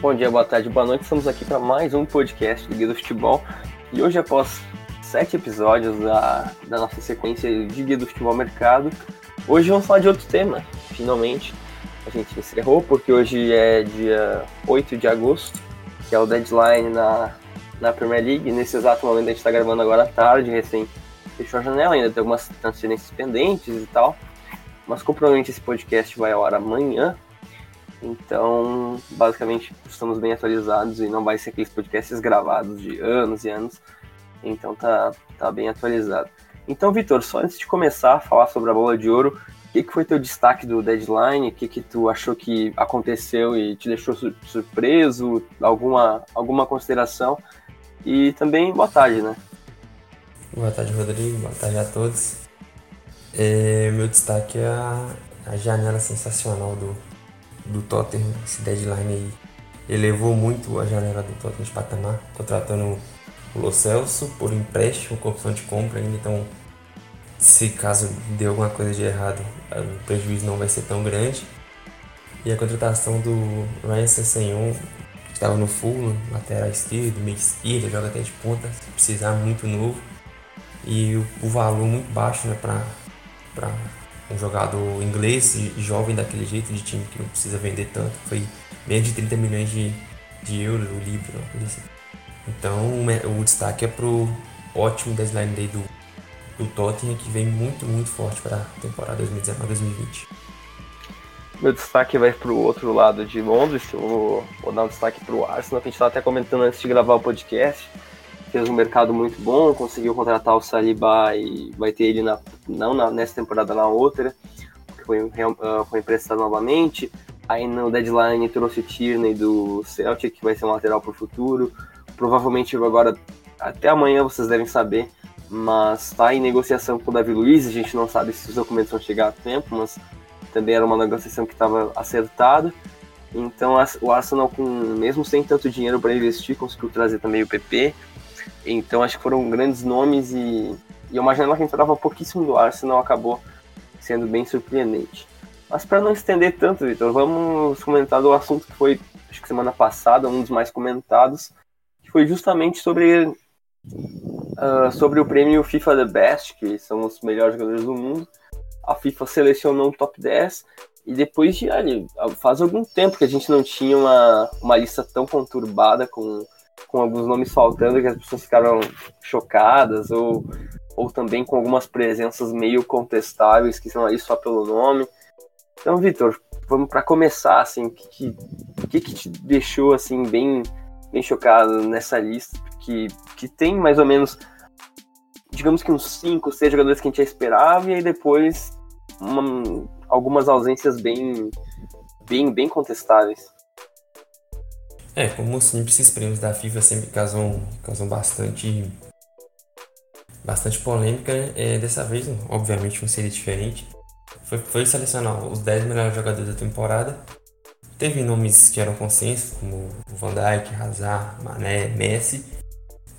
Bom dia, boa tarde, boa noite. Estamos aqui para mais um podcast de Guia do Futebol. E hoje, após sete episódios da, da nossa sequência de Guia do Futebol Mercado, hoje vamos falar de outro tema. Finalmente, a gente encerrou, porque hoje é dia 8 de agosto, que é o deadline na, na Premier League. Nesse exato momento, a gente está gravando agora à tarde, recém fechou a janela, ainda tem algumas transferências pendentes e tal. Mas como provavelmente esse podcast vai ao ar amanhã, então, basicamente, estamos bem atualizados e não vai ser aqueles podcasts gravados de anos e anos. Então, tá, tá bem atualizado. Então, Vitor, só antes de começar a falar sobre a bola de ouro, o que, que foi teu destaque do deadline? O que, que tu achou que aconteceu e te deixou surpreso? Alguma, alguma consideração? E também boa tarde, né? Boa tarde, Rodrigo. Boa tarde a todos. É, meu destaque é a, a janela sensacional do, do Tottenham, esse deadline aí elevou muito a janela do Tottenham de patamar, contratando o Lo Celso por empréstimo com opção de compra ainda, então se caso dê alguma coisa de errado, o prejuízo não vai ser tão grande. E a contratação do Ryan Sessenhon, que estava no full, lateral esquerdo, meio esquerdo, joga até de ponta, se precisar muito novo. E o, o valor muito baixo né, para um jogador inglês jovem daquele jeito, de time que não precisa vender tanto, foi menos de 30 milhões de, de euros o livro, assim. Então o destaque é pro ótimo deadline day do, do Tottenham, que vem muito, muito forte para a temporada 2019-2020. Meu destaque vai para o outro lado de Londres, eu vou, vou dar um destaque para o Arsenal, que a gente estava até comentando antes de gravar o podcast fez um mercado muito bom, conseguiu contratar o Saliba e vai ter ele na, não na, nessa temporada, na outra, que foi, uh, foi emprestado novamente. Aí no deadline trouxe o Tierney do Celtic, que vai ser um lateral para o futuro. Provavelmente agora, até amanhã vocês devem saber, mas está em negociação com o Davi Luiz. A gente não sabe se os documentos vão chegar a tempo, mas também era uma negociação que estava acertada. Então o Arsenal, com, mesmo sem tanto dinheiro para investir, conseguiu trazer também o PP. Então acho que foram grandes nomes e, e uma janela que entrava pouquíssimo do Arsenal acabou sendo bem surpreendente. Mas para não estender tanto, Vitor, vamos comentar do assunto que foi, acho que semana passada, um dos mais comentados, que foi justamente sobre, uh, sobre o prêmio FIFA The Best, que são os melhores jogadores do mundo. A FIFA selecionou um top 10 e depois de ali, faz algum tempo que a gente não tinha uma, uma lista tão conturbada com com alguns nomes faltando que as pessoas ficaram chocadas, ou, ou também com algumas presenças meio contestáveis que são aí só pelo nome. Então, Vitor, vamos para começar, assim, o que, que, que te deixou assim bem, bem chocado nessa lista? Que, que tem mais ou menos, digamos que uns 5, 6 jogadores que a gente já esperava, e aí depois uma, algumas ausências bem, bem, bem contestáveis. É, como sempre, esses prêmios da FIFA sempre causam, causam bastante bastante polêmica? É, dessa vez, obviamente, não seria diferente. Foi, foi selecionar os 10 melhores jogadores da temporada. Teve nomes que eram consenso, como Van Dijk, Hazard, Mané, Messi,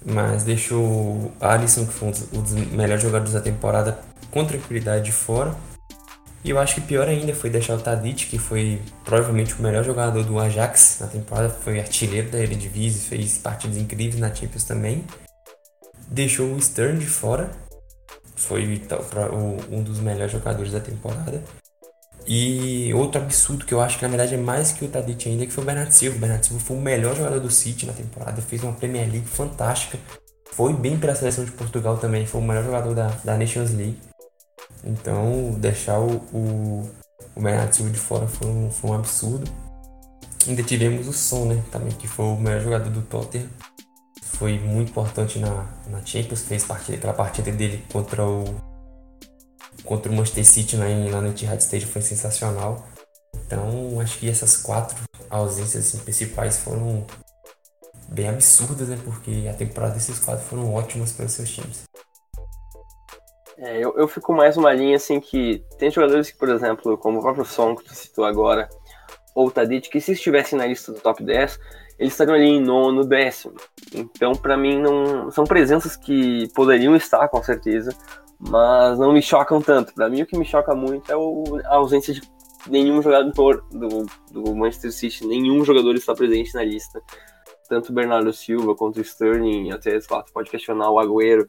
mas deixou Alisson, que foi um dos melhores jogadores da temporada, com tranquilidade de fora. E eu acho que pior ainda foi deixar o Tadic, que foi provavelmente o melhor jogador do Ajax na temporada, foi artilheiro da Eredivisie, fez partidas incríveis na Champions também. Deixou o Stern de fora, foi um dos melhores jogadores da temporada. E outro absurdo que eu acho que na verdade é mais que o Tadic ainda, que foi o Bernardo Silva. O Bernardo Silva foi o melhor jogador do City na temporada, fez uma Premier League fantástica. Foi bem para a seleção de Portugal também, foi o melhor jogador da, da Nations League. Então, deixar o, o, o Bernardo Silva de fora foi um, foi um absurdo. Ainda tivemos o Son, né? Também, que foi o melhor jogador do Tottenham. Foi muito importante na, na Champions, fez partida, aquela partida dele contra o contra o Manchester City lá, em, lá no Etihad Stadium foi sensacional. Então, acho que essas quatro ausências assim, principais foram bem absurdas, né? Porque a temporada desses quatro foram ótimas para os seus times. É, eu, eu fico mais uma linha assim que tem jogadores que, por exemplo, como o próprio Son que tu citou agora, ou o Tadic, que se estivessem na lista do top 10, eles estariam ali em nono, décimo. Então, para mim, não são presenças que poderiam estar, com certeza, mas não me chocam tanto. Para mim, o que me choca muito é o, a ausência de nenhum jogador do, do Manchester City, nenhum jogador está presente na lista. Tanto o Bernardo Silva quanto o Sterling, até lá, pode questionar o Agüero,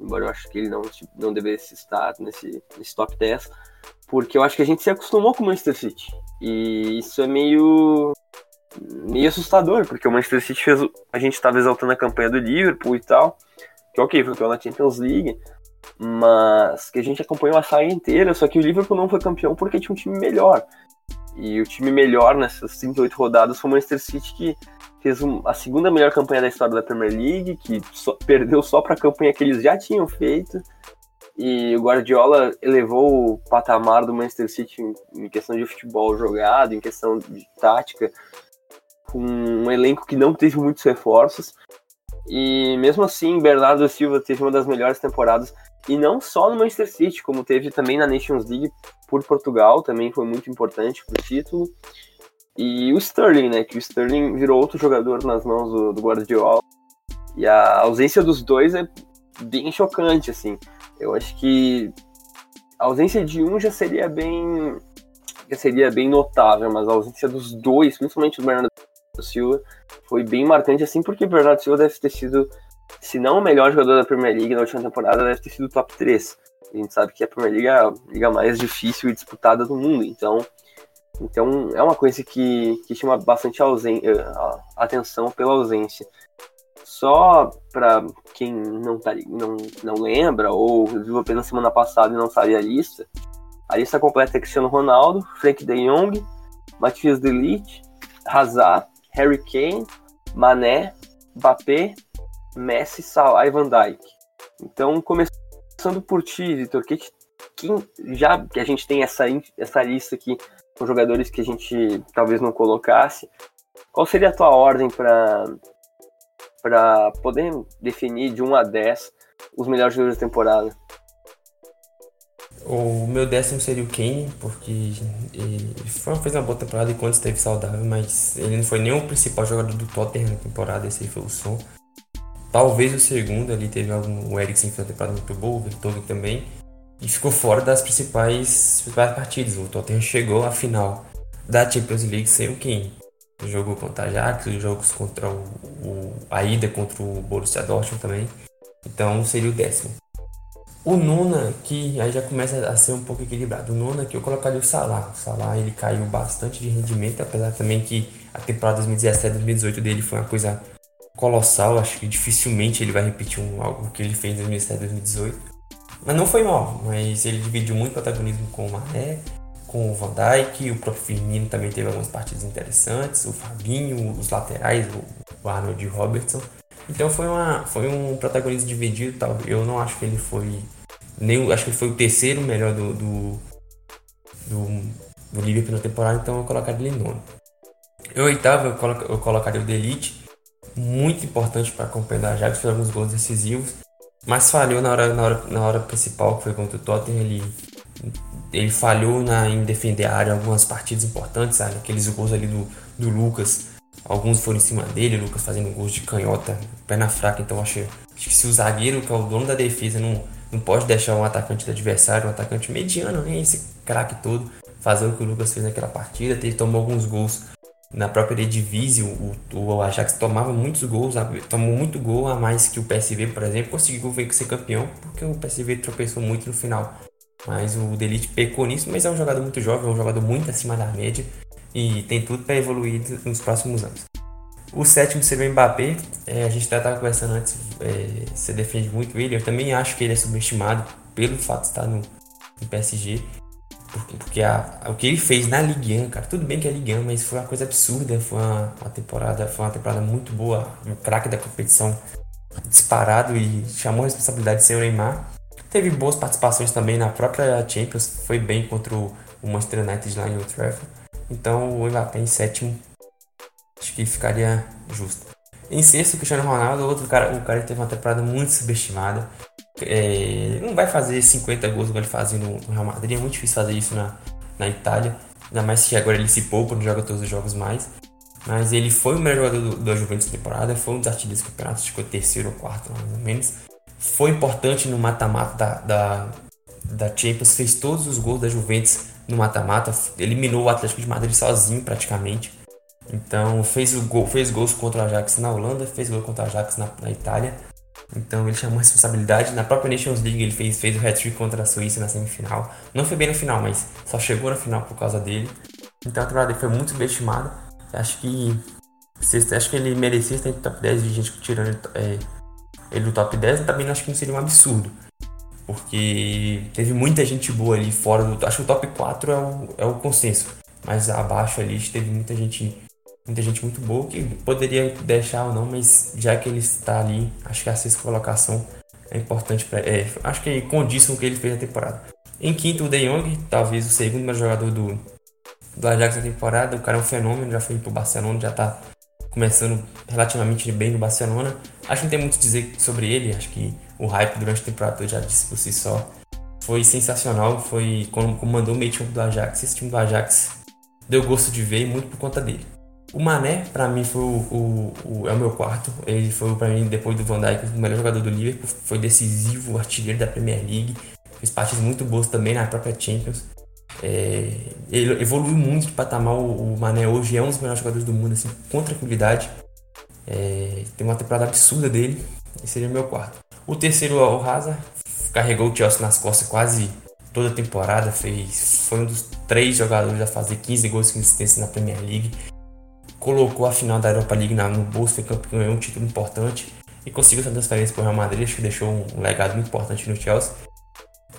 embora eu acho que ele não, não devesse estar nesse, nesse top 10, porque eu acho que a gente se acostumou com o Manchester City. E isso é meio meio assustador, porque o Manchester City fez. A gente estava exaltando a campanha do Liverpool e tal, que ok, foi na Champions League, mas que a gente acompanhou a saga inteira, só que o Liverpool não foi campeão porque tinha um time melhor. E o time melhor nessas 38 rodadas foi o Manchester City, que fez um, a segunda melhor campanha da história da Premier League, que só, perdeu só para a campanha que eles já tinham feito. E o Guardiola elevou o patamar do Manchester City em, em questão de futebol jogado, em questão de tática, com um elenco que não teve muitos reforços. E mesmo assim, Bernardo Silva teve uma das melhores temporadas, e não só no Manchester City, como teve também na Nations League por Portugal, também foi muito importante para o título. E o Sterling, né? Que o Sterling virou outro jogador nas mãos do, do Guardiola. E a ausência dos dois é bem chocante, assim. Eu acho que a ausência de um já seria bem já seria bem notável, mas a ausência dos dois, principalmente do Bernardo Silva, foi bem marcante, assim, porque o Bernardo Silva deve ter sido, se não o melhor jogador da Premier League na última temporada, deve ter sido o top 3. A gente sabe que a Premier League é a liga mais difícil e disputada do mundo, então então é uma coisa que, que chama bastante a atenção pela ausência. Só para quem não, tá, não, não lembra ou viu apenas semana passada e não sabe a lista, a lista completa é Cristiano Ronaldo, Frank de Jong, Matheus Delite, Hazard, Harry Kane, Mané, Mbappé, Messi, Salah e Van Dijk. Então, começando por ti, Vitor, que, já que a gente tem essa, essa lista aqui com jogadores que a gente talvez não colocasse, qual seria a tua ordem para poder definir de 1 a 10 os melhores jogadores da temporada? O meu décimo seria o Kane, porque ele fez uma boa temporada enquanto esteve saudável, mas ele não foi nem o principal jogador do Tottenham na temporada, esse aí foi o som. Talvez o segundo ali teve algum, o Eriksen fez uma temporada muito boa, o Victor também, e ficou fora das principais, principais partidas. O Tottenham chegou à final da Champions League sem o Kane. Jogou contra a Ajax, jogos contra o, o, a ida contra o Borussia Dortmund também. Então seria o décimo. O Nona, que aí já começa a ser um pouco equilibrado. O Nona que eu colocaria o Salah. O Salah ele caiu bastante de rendimento, apesar também que a temporada 2017-2018 dele foi uma coisa colossal. Acho que dificilmente ele vai repetir um, algo que ele fez em 2017-2018. Mas não foi mal, mas ele dividiu muito protagonismo com o Mané, com o Van Dijk, o próprio Firmino também teve algumas partidas interessantes, o Fabinho, os laterais, o Arnold e o Robertson. Então foi, uma, foi um protagonismo dividido, tal. Eu não acho que ele foi nem acho que foi o terceiro melhor do do, do, do Liverpool na temporada, então eu colocaria ele em nono. Em oitavo eu, eu colocaria o Delite, muito importante para acompanhar já fez alguns gols decisivos, mas falhou na hora, na hora, na hora principal, que foi contra o Tottenham. Ele, ele falhou na, em defender a área algumas partidas importantes, sabe? Aqueles gols ali do, do Lucas. Alguns foram em cima dele, o Lucas fazendo gols de canhota, perna fraca. Então acho, acho que se o zagueiro, que é o dono da defesa, não, não pode deixar um atacante do adversário, um atacante mediano, nem esse craque todo, fazer o que o Lucas fez naquela partida. Ele tomou alguns gols na própria Eredivisie, o, o Ajax tomava muitos gols, tomou muito gol a mais que o PSV, por exemplo, conseguiu ser campeão, porque o PSV tropeçou muito no final. Mas o Delite pecou nisso, mas é um jogador muito jovem, é um jogador muito acima da média e tem tudo para evoluir nos próximos anos. O sétimo seria o Mbappé, é, a gente estava conversando antes, é, você defende muito ele, eu também acho que ele é subestimado pelo fato de estar no, no PSG. Porque, porque a, o que ele fez na Ligue 1, cara, tudo bem que é Ligue 1, mas foi uma coisa absurda. Foi uma, uma temporada, foi uma temporada muito boa. Um craque da competição disparado e chamou a responsabilidade de ser o Neymar. Teve boas participações também na própria Champions, foi bem contra o, o Manchester United lá em Old Trafford. Então o Mbappé em sétimo, acho que ficaria justo. Em sexto, o Cristiano Ronaldo, outro cara, o cara que teve uma temporada muito subestimada. É, não vai fazer 50 gols como ele fazia no, Real Madrid, é muito difícil fazer isso na, na Itália. Ainda mais que agora ele se poupa, não joga todos os jogos mais. Mas ele foi o melhor jogador do, da Juventus temporada, foi um dos artilheiros do campeonato, ficou terceiro ou quarto, mais ou menos. Foi importante no mata-mata da, da, da Champions, fez todos os gols da Juventus no mata-mata, eliminou o Atlético de Madrid sozinho praticamente. Então fez o gol, fez gols contra o Ajax na Holanda, fez gol contra o Ajax na, na Itália. Então ele chamou a responsabilidade. Na própria Nations League ele fez, fez o hat-trick contra a Suíça na semifinal. Não foi bem na final, mas só chegou na final por causa dele. Então a temporada dele foi muito subestimada. Acho que acho que ele merecia estar em top 10 de gente tirando é, ele do top 10. Também acho que não seria um absurdo. Porque teve muita gente boa ali fora do. Acho que o top 4 é o, é o consenso. Mas abaixo ali teve muita gente muita gente muito boa que poderia deixar ou não, mas já que ele está ali, acho que a sexta colocação é importante para. É, acho que condiz com o que ele fez na temporada. Em quinto, o De Jong, talvez o segundo melhor jogador do, do Ajax na temporada. O cara é um fenômeno, já foi pro Barcelona, já está começando relativamente bem no Barcelona. Acho que não tem muito a dizer sobre ele, acho que o hype durante a temporada já disse por si só. Foi sensacional, foi quando comandou o meio time do Ajax. Esse time do Ajax deu gosto de ver muito por conta dele. O Mané, para mim, foi o, o, o, é o meu quarto. Ele foi, para mim, depois do Van Dijk, o melhor jogador do Liverpool. Foi decisivo, artilheiro da Premier League. Fez partes muito boas também na própria Champions. É, ele evoluiu muito de patamar. O, o Mané hoje é um dos melhores jogadores do mundo, assim, com tranquilidade. É, tem uma temporada absurda dele. Esse seria o meu quarto. O terceiro, o Hazard, carregou o Chelsea nas costas quase toda a temporada. Fez, foi um dos três jogadores a fazer 15 gols de assistência na Premier League colocou a final da Europa League no bolso, foi campeão, ganhou um título importante e conseguiu essa transferência para o Real Madrid, acho que deixou um legado muito importante no Chelsea.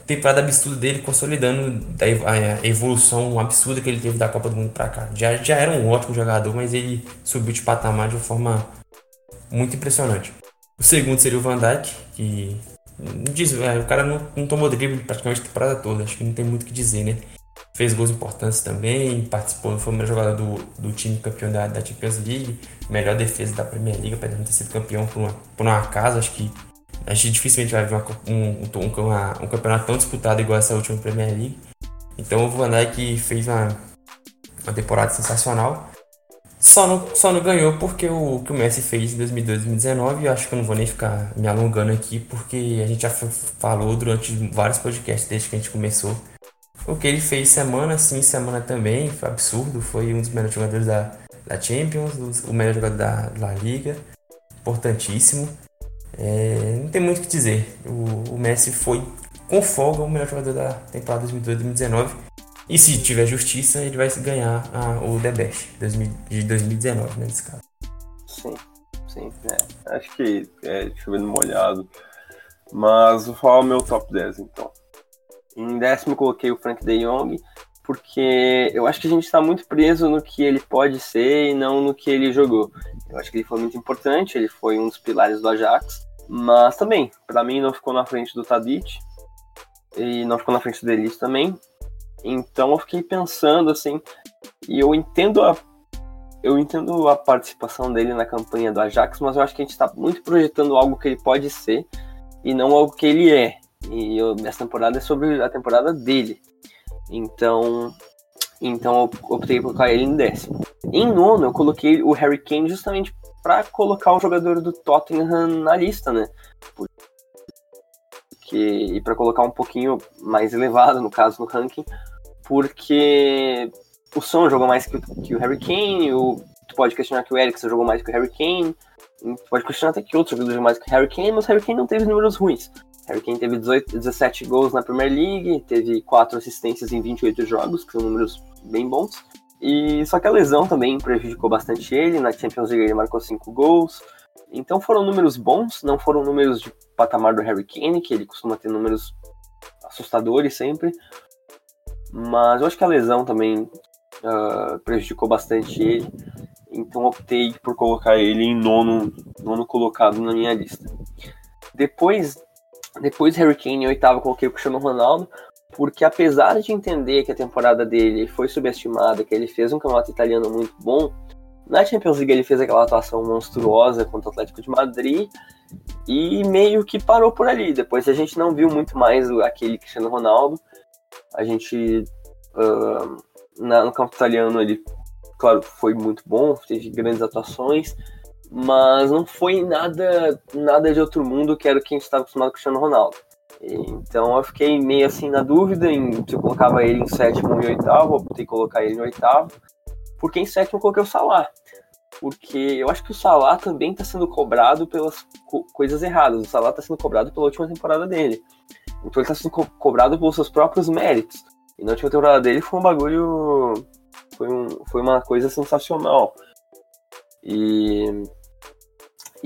Temporada absurda dele, consolidando a evolução absurda que ele teve da Copa do Mundo para cá. Já, já era um ótimo jogador, mas ele subiu de patamar de uma forma muito impressionante. O segundo seria o Van Dijk, que diz, é, o cara não, não tomou drible praticamente a temporada toda, acho que não tem muito o que dizer, né? Fez gols importantes também, participou, foi o melhor jogador do, do time campeão da, da Champions League, melhor defesa da Premier League, apesar de não ter sido campeão por uma, por uma casa, acho que a gente dificilmente vai ver uma, um, um, uma, um campeonato tão disputado igual essa última Premier League. Então o Van Dijk fez uma, uma temporada sensacional. Só não, só não ganhou porque o que o Messi fez em 2012 2019. Eu acho que eu não vou nem ficar me alongando aqui, porque a gente já falou durante vários podcasts desde que a gente começou o que ele fez semana sim, semana também, foi absurdo. Foi um dos melhores jogadores da, da Champions, o melhor jogador da La Liga, importantíssimo. É, não tem muito o que dizer. O, o, Messi foi com folga o melhor jogador da temporada 2018-2019. E se tiver justiça, ele vai ganhar a, o The Best de 2019, né, nesse caso. Sim, sim. É. Acho que é chovendo molhado. Mas vou falar o meu top 10 então. Em décimo coloquei o Frank De Jong, porque eu acho que a gente está muito preso no que ele pode ser e não no que ele jogou. Eu acho que ele foi muito importante, ele foi um dos pilares do Ajax, mas também, para mim, não ficou na frente do Tadic e não ficou na frente do Elite também. Então eu fiquei pensando assim, e eu entendo a eu entendo a participação dele na campanha do Ajax, mas eu acho que a gente está muito projetando algo que ele pode ser e não algo que ele é. E eu, essa temporada é sobre a temporada dele. Então, então eu optei por colocar ele em décimo. Em nono, eu coloquei o Harry Kane justamente para colocar o jogador do Tottenham na lista, né? Porque, e para colocar um pouquinho mais elevado, no caso, no ranking, porque o Son jogou mais que, que o Harry Kane, o, tu pode questionar que o Eriksen jogou mais que o Harry Kane, pode questionar até que outros jogadores jogam mais que o Harry Kane, mas o Harry Kane não teve números ruins. Harry Kane teve 18, 17 gols na Premier League, teve 4 assistências em 28 jogos, que são números bem bons. E só que a lesão também prejudicou bastante ele. Na Champions League ele marcou 5 gols. Então foram números bons, não foram números de patamar do Harry Kane, que ele costuma ter números assustadores sempre. Mas eu acho que a lesão também uh, prejudicou bastante ele. Então optei por colocar ele em nono, nono colocado na minha lista. Depois depois Harry Kane em oitavo coloquei o Cristiano Ronaldo, porque apesar de entender que a temporada dele foi subestimada, que ele fez um campeonato italiano muito bom, na Champions League ele fez aquela atuação monstruosa contra o Atlético de Madrid e meio que parou por ali. Depois a gente não viu muito mais aquele Cristiano Ronaldo. A gente uh, na, no campo italiano ele, claro, foi muito bom, teve grandes atuações, mas não foi nada nada de outro mundo que era o que a gente estava acostumado com o Cristiano Ronaldo. Então eu fiquei meio assim na dúvida em se eu colocava ele em sétimo em oitavo, optei colocar ele em oitavo, porque em sétimo eu coloquei o Salah. Porque eu acho que o Salah também está sendo cobrado pelas co coisas erradas. O Salah está sendo cobrado pela última temporada dele. Então ele está sendo co cobrado pelos seus próprios méritos. E na última temporada dele foi um bagulho. Foi, um, foi uma coisa sensacional. E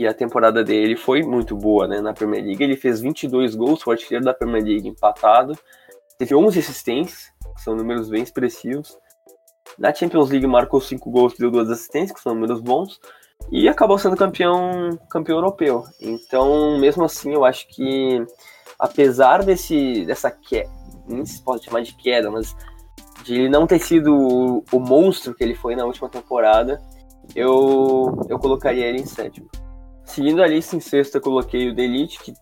e a temporada dele foi muito boa, né? Na Premier League ele fez 22 gols, foi artilheiro da Premier League empatado, teve 11 assistências, que são números bem expressivos. Na Champions League marcou 5 gols, deu 2 assistências, que são números bons, e acabou sendo campeão, campeão europeu. Então, mesmo assim, eu acho que apesar desse dessa queda, nem se pode chamar de queda, mas de ele não ter sido o, o monstro que ele foi na última temporada, eu, eu colocaria ele em sétimo. Seguindo a lista em sexta, coloquei o Delite, que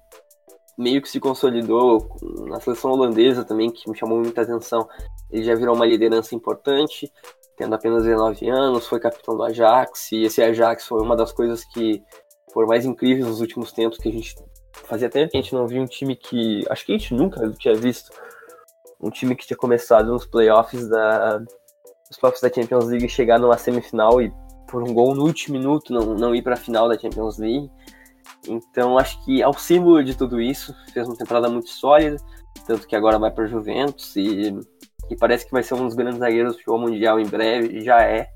meio que se consolidou na seleção holandesa também, que me chamou muita atenção. Ele já virou uma liderança importante, tendo apenas 19 anos, foi capitão do Ajax, e esse Ajax foi uma das coisas que foram mais incríveis nos últimos tempos, que a gente fazia tempo que a gente não via um time que. Acho que a gente nunca tinha visto um time que tinha começado nos playoffs da. Os playoffs da Champions League chegar numa semifinal e por um gol no último minuto não, não ir para a final da Champions League. Então acho que ao símbolo de tudo isso, fez uma temporada muito sólida, tanto que agora vai para Juventus e, e, parece que vai ser um dos grandes zagueiros do futebol mundial em breve, já é.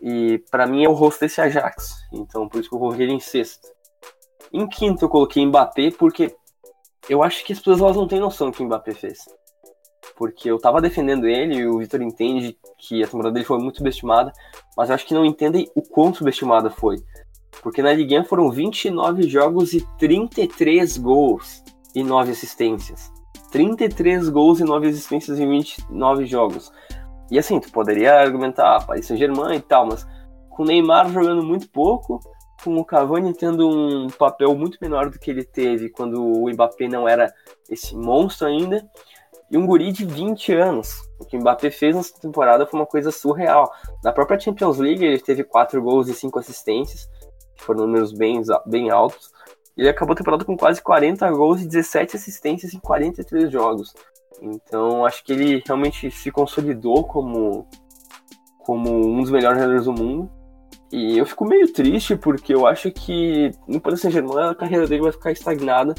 E para mim é o rosto desse Ajax, então por isso que eu coloquei ele em sexto. Em quinto eu coloquei Mbappé porque eu acho que as pessoas não têm noção do que o Mbappé fez. Porque eu tava defendendo ele e o Vitor entende que a temporada dele foi muito subestimada, mas eu acho que não entendem o quão subestimada foi. Porque na Ligue 1 foram 29 jogos e 33 gols e 9 assistências. 33 gols e 9 assistências em 29 jogos. E assim, tu poderia argumentar ah, Paris Saint-Germain e tal, mas com o Neymar jogando muito pouco, com o Cavani tendo um papel muito menor do que ele teve quando o Mbappé não era esse monstro ainda, e um guri de 20 anos. O que o Mbappé fez nessa temporada foi uma coisa surreal. Na própria Champions League, ele teve 4 gols e 5 assistências, que foram números bem, bem altos. Ele acabou a temporada com quase 40 gols e 17 assistências em 43 jogos. Então, acho que ele realmente se consolidou como, como um dos melhores jogadores do mundo. E eu fico meio triste porque eu acho que no Paris Saint-Germain a carreira dele vai ficar estagnada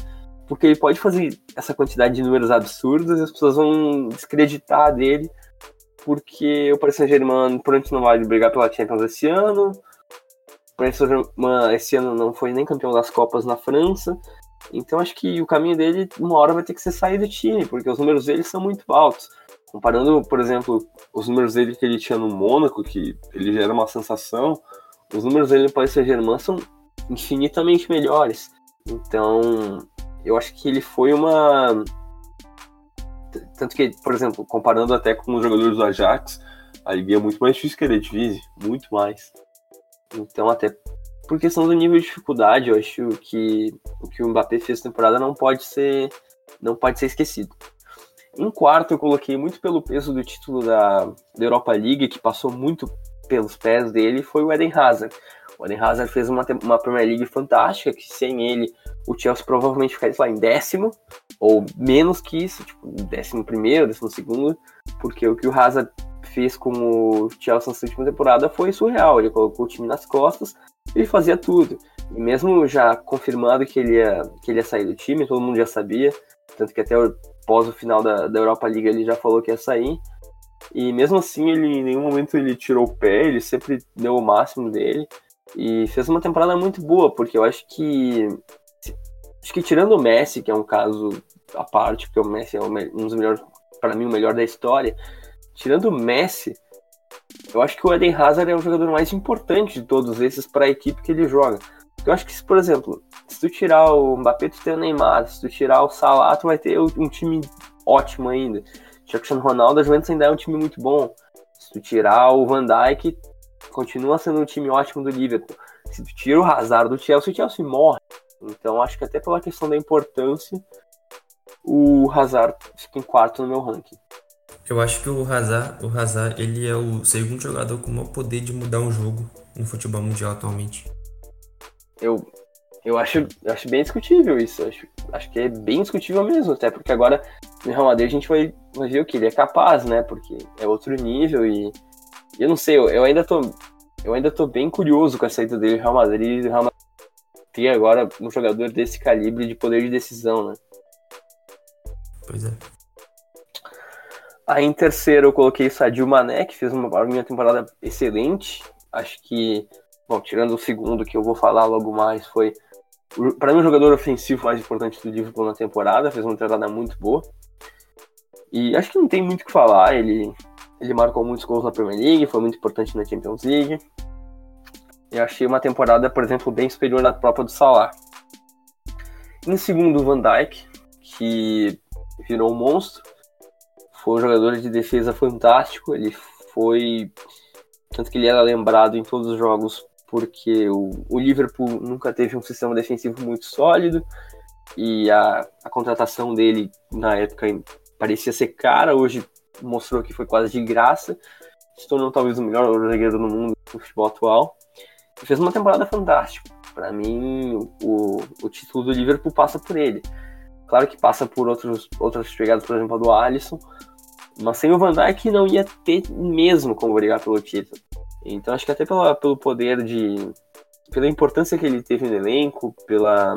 porque ele pode fazer essa quantidade de números absurdos e as pessoas vão descreditar dele, porque o Paris Saint-Germain provavelmente não vai brigar pela Champions esse ano, o Paris Saint-Germain esse ano não foi nem campeão das Copas na França, então acho que o caminho dele uma hora vai ter que ser sair do time, porque os números dele são muito altos. Comparando, por exemplo, os números dele que ele tinha no Mônaco, que ele já era uma sensação, os números dele no Paris Saint-Germain são infinitamente melhores. Então, eu acho que ele foi uma. Tanto que, por exemplo, comparando até com os jogadores do Ajax, a liga é muito mais difícil que a Eredivisie, muito mais. Então, até por questão do nível de dificuldade, eu acho que o que o Mbappé fez temporada não pode ser não pode ser esquecido. Em quarto, eu coloquei muito pelo peso do título da, da Europa League, que passou muito pelos pés dele, foi o Eden Hazard. O Eden Hazard fez uma, uma Premier League fantástica, que sem ele o Chelsea provavelmente ficaria lá em décimo, ou menos que isso, tipo, décimo primeiro, décimo segundo, porque o que o Hazard fez com o Chelsea na última temporada foi surreal. Ele colocou o time nas costas e fazia tudo. E mesmo já confirmado que ele ia, que ele ia sair do time, todo mundo já sabia, tanto que até após o final da, da Europa League ele já falou que ia sair. E mesmo assim, ele em nenhum momento ele tirou o pé, ele sempre deu o máximo dele. E fez uma temporada muito boa, porque eu acho que. Acho que tirando o Messi, que é um caso à parte, porque o Messi é um dos melhores, para mim, o melhor da história. Tirando o Messi, eu acho que o Eden Hazard é o jogador mais importante de todos esses para a equipe que ele joga. Eu acho que, se, por exemplo, se tu tirar o Mbappé, tu tem o Neymar, se tu tirar o Salah, tu vai ter um time ótimo ainda. O Cristiano Ronaldo, a Juventus ainda é um time muito bom. Se tu tirar o Van Dijk, continua sendo um time ótimo do Liverpool. Se tu tira o Hazard do Chelsea, o Chelsea morre. Então acho que até pela questão da importância, o Hazard fica em quarto no meu ranking. Eu acho que o Hazard, o Hazard ele é o segundo jogador com o maior poder de mudar um jogo no futebol mundial atualmente. Eu Eu acho, eu acho bem discutível isso. Acho, acho que é bem discutível mesmo, até porque agora no Real Madrid a gente vai, vai ver o que ele é capaz, né? Porque é outro nível e eu não sei, eu, eu ainda tô eu ainda tô bem curioso com a saída dele do Real Madrid, o Real Madrid ter agora um jogador desse calibre de poder de decisão, né? Pois é. Aí em terceiro eu coloquei o Sadio Mané, que fez uma minha temporada excelente. Acho que, bom, tirando o segundo que eu vou falar logo mais, foi para mim o jogador ofensivo mais importante do Liverpool na temporada, fez uma temporada muito boa. E acho que não tem muito o que falar, ele ele marcou muitos gols na Premier League, foi muito importante na Champions League. Eu achei uma temporada, por exemplo, bem superior à própria do Salah. Em segundo, o Van Dijk, que virou um monstro. Foi um jogador de defesa fantástico. Ele foi. Tanto que ele era lembrado em todos os jogos porque o, o Liverpool nunca teve um sistema defensivo muito sólido. E a, a contratação dele na época parecia ser cara. Hoje mostrou que foi quase de graça, se tornou talvez o melhor zagueiro do mundo no futebol atual. E fez uma temporada fantástica. Para mim, o, o título do Liverpool passa por ele. Claro que passa por outros, outras chegadas, por exemplo, a do Alisson, mas sem o Van Dijk não ia ter mesmo como brigar pelo título. Então acho que até pela, pelo poder de. pela importância que ele teve no elenco, pela,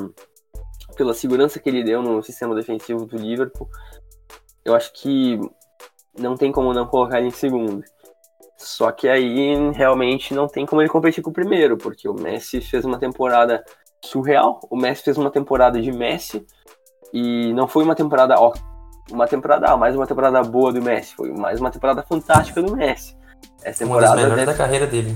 pela segurança que ele deu no sistema defensivo do Liverpool, eu acho que não tem como não colocar ele em segundo. Só que aí realmente não tem como ele competir com o primeiro, porque o Messi fez uma temporada surreal. O Messi fez uma temporada de Messi e não foi uma temporada, ó, uma temporada, mais uma temporada boa do Messi, foi mais uma temporada fantástica do Messi. Essa temporada uma das melhores deve... da carreira dele.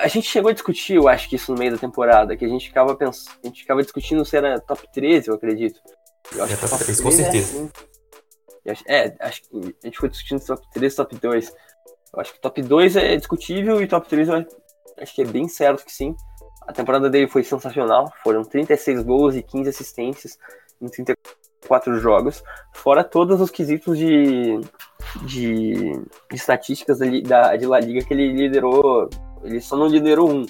A gente chegou a discutir, eu acho que isso no meio da temporada, que a gente ficava pensando, a gente ficava discutindo se era top 13, eu acredito. Eu acho é, que top 13, com certeza. É assim. É, acho que a gente foi discutindo top 3 top 2. Eu acho que top 2 é discutível e top 3 eu acho que é bem certo que sim. A temporada dele foi sensacional. Foram 36 gols e 15 assistências em 34 jogos. Fora todos os quesitos de, de, de estatísticas da, de La Liga que ele liderou. Ele só não liderou um.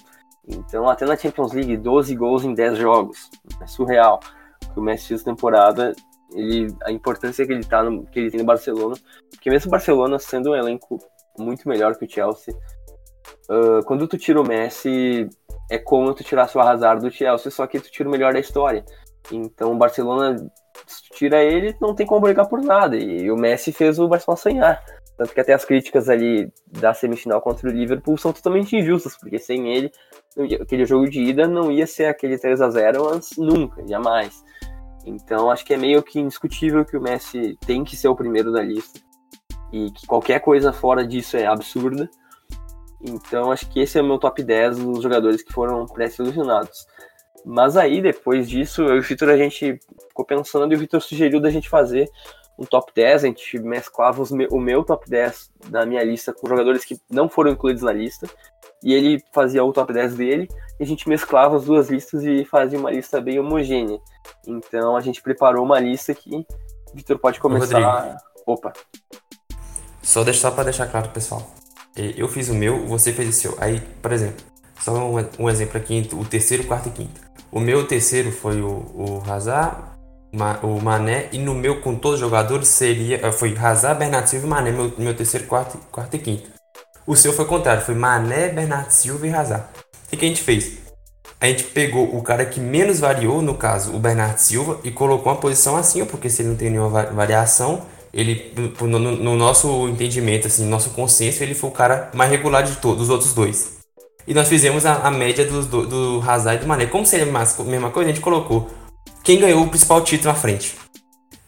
Então, até na Champions League, 12 gols em 10 jogos. É surreal. O que o Messi fez temporada ele, a importância que ele, tá no, que ele tem no Barcelona, porque mesmo o Barcelona sendo um elenco muito melhor que o Chelsea, uh, quando tu tira o Messi, é como tu tirar o Hazard do Chelsea, só que tu tira o melhor da história. Então o Barcelona, se tu tira ele, não tem como brigar por nada, e o Messi fez o Barcelona sonhar. Tanto que até as críticas ali da semifinal contra o Liverpool são totalmente injustas, porque sem ele, aquele jogo de ida não ia ser aquele 3 a 0 antes, nunca, jamais. Então acho que é meio que indiscutível que o Messi tem que ser o primeiro da lista e que qualquer coisa fora disso é absurda. Então acho que esse é o meu top 10 dos jogadores que foram pré-selecionados. Mas aí, depois disso, eu e o Vitor, a gente ficou pensando e o Vitor sugeriu da gente fazer um top 10, a gente mesclava me o meu top 10 da minha lista com jogadores que não foram incluídos na lista, e ele fazia o top 10 dele, e a gente mesclava as duas listas e fazia uma lista bem homogênea. Então a gente preparou uma lista que o Vitor pode começar. Opa. Só deixar para deixar claro, pessoal. Eu fiz o meu, você fez o seu. Aí, por exemplo, só um, um exemplo aqui, o terceiro, quarto e quinto. O meu terceiro foi o, o Hazard, o Mané, e no meu, com todos os jogadores, seria, eh, foi Hazard, Bernardo Silva e Mané, meu, meu terceiro, quarto, quarto e quinto. O seu foi o contrário, foi Mané, Bernardo Silva e Hazard. O que a gente fez? a gente pegou o cara que menos variou, no caso, o Bernardo Silva, e colocou uma posição assim, porque se ele não tem nenhuma variação, ele, no, no nosso entendimento, assim, no nosso consenso, ele foi o cara mais regular de todos, dos outros dois. E nós fizemos a, a média dos, do, do Hazard e do Mané. Como seria a mesma coisa, a gente colocou quem ganhou o principal título na frente.